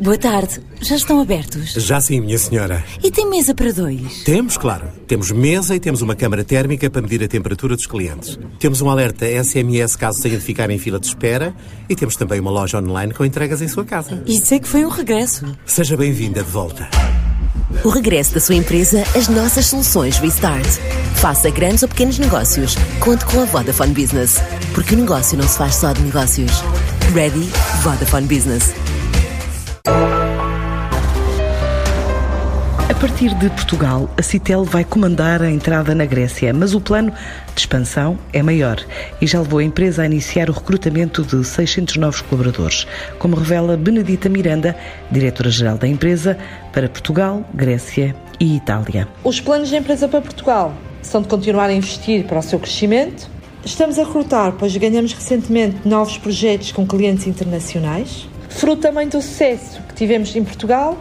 Boa tarde. Já estão abertos? Já sim, minha senhora. E tem mesa para dois? Temos, claro. Temos mesa e temos uma câmara térmica para medir a temperatura dos clientes. Temos um alerta SMS caso tenha de ficar em fila de espera e temos também uma loja online com entregas em sua casa. Isso é que foi um regresso. Seja bem-vinda de volta. O regresso da sua empresa às nossas soluções Restart. Faça grandes ou pequenos negócios. Conte com a Vodafone Business. Porque o negócio não se faz só de negócios. Ready? Vodafone Business. A partir de Portugal, a Citel vai comandar a entrada na Grécia, mas o plano de expansão é maior e já levou a empresa a iniciar o recrutamento de 600 novos colaboradores, como revela Benedita Miranda, diretora-geral da empresa, para Portugal, Grécia e Itália. Os planos da empresa para Portugal são de continuar a investir para o seu crescimento. Estamos a recrutar, pois ganhamos recentemente novos projetos com clientes internacionais. Fruto também do sucesso que tivemos em Portugal,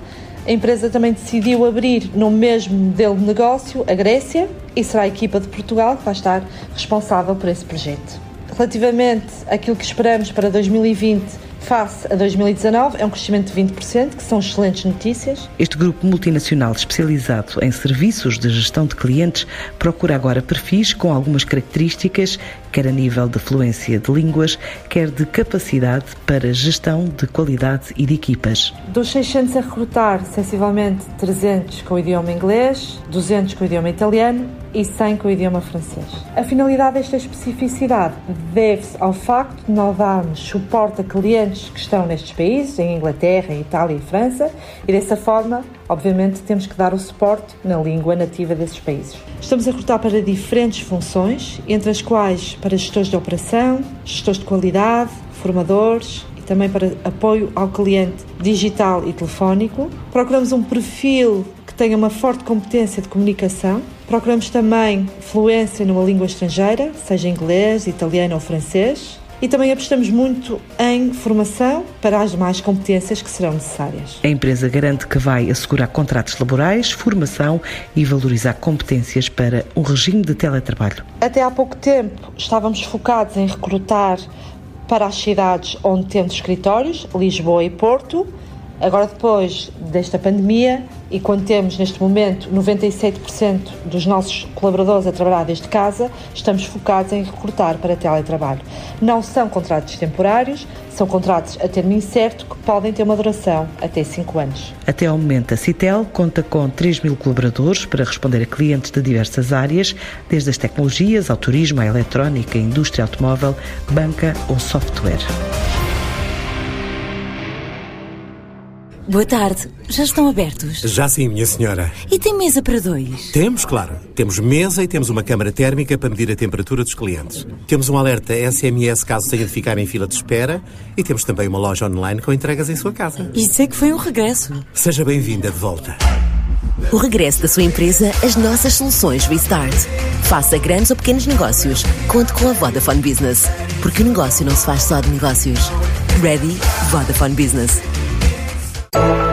a empresa também decidiu abrir no mesmo modelo de negócio a Grécia e será a equipa de Portugal que vai estar responsável por esse projeto. Relativamente àquilo que esperamos para 2020 face a 2019 é um crescimento de 20%, que são excelentes notícias. Este grupo multinacional especializado em serviços de gestão de clientes procura agora perfis com algumas características, quer a nível de fluência de línguas, quer de capacidade para gestão de qualidade e de equipas. Dos 600 a recrutar, sensivelmente 300 com o idioma inglês, 200 com o idioma italiano e 100 com o idioma francês. A finalidade desta especificidade deve-se ao facto de nós darmos suporte a clientes que estão nestes países, em Inglaterra, Itália e França, e dessa forma, obviamente, temos que dar o suporte na língua nativa desses países. Estamos a recrutar para diferentes funções, entre as quais para gestores de operação, gestores de qualidade, formadores, e também para apoio ao cliente digital e telefónico. Procuramos um perfil que tenha uma forte competência de comunicação, Procuramos também fluência numa língua estrangeira, seja inglês, italiano ou francês. E também apostamos muito em formação para as demais competências que serão necessárias. A empresa garante que vai assegurar contratos laborais, formação e valorizar competências para um regime de teletrabalho. Até há pouco tempo estávamos focados em recrutar para as cidades onde temos escritórios, Lisboa e Porto. Agora, depois desta pandemia, e quando temos neste momento 97% dos nossos colaboradores a trabalhar desde casa, estamos focados em recrutar para teletrabalho. Não são contratos temporários, são contratos a termo incerto que podem ter uma duração até 5 anos. Até ao momento, a Citel conta com 3 mil colaboradores para responder a clientes de diversas áreas, desde as tecnologias ao turismo, à eletrónica, à indústria automóvel, banca ou software. Boa tarde. Já estão abertos? Já sim, minha senhora. E tem mesa para dois? Temos, claro. Temos mesa e temos uma câmara térmica para medir a temperatura dos clientes. Temos um alerta SMS caso tenha de ficar em fila de espera e temos também uma loja online com entregas em sua casa. Isso é que foi um regresso. Seja bem-vinda de volta. O regresso da sua empresa às nossas soluções Restart. Faça grandes ou pequenos negócios. Conte com a Vodafone Business. Porque o negócio não se faz só de negócios. Ready? Vodafone Business. Thank you.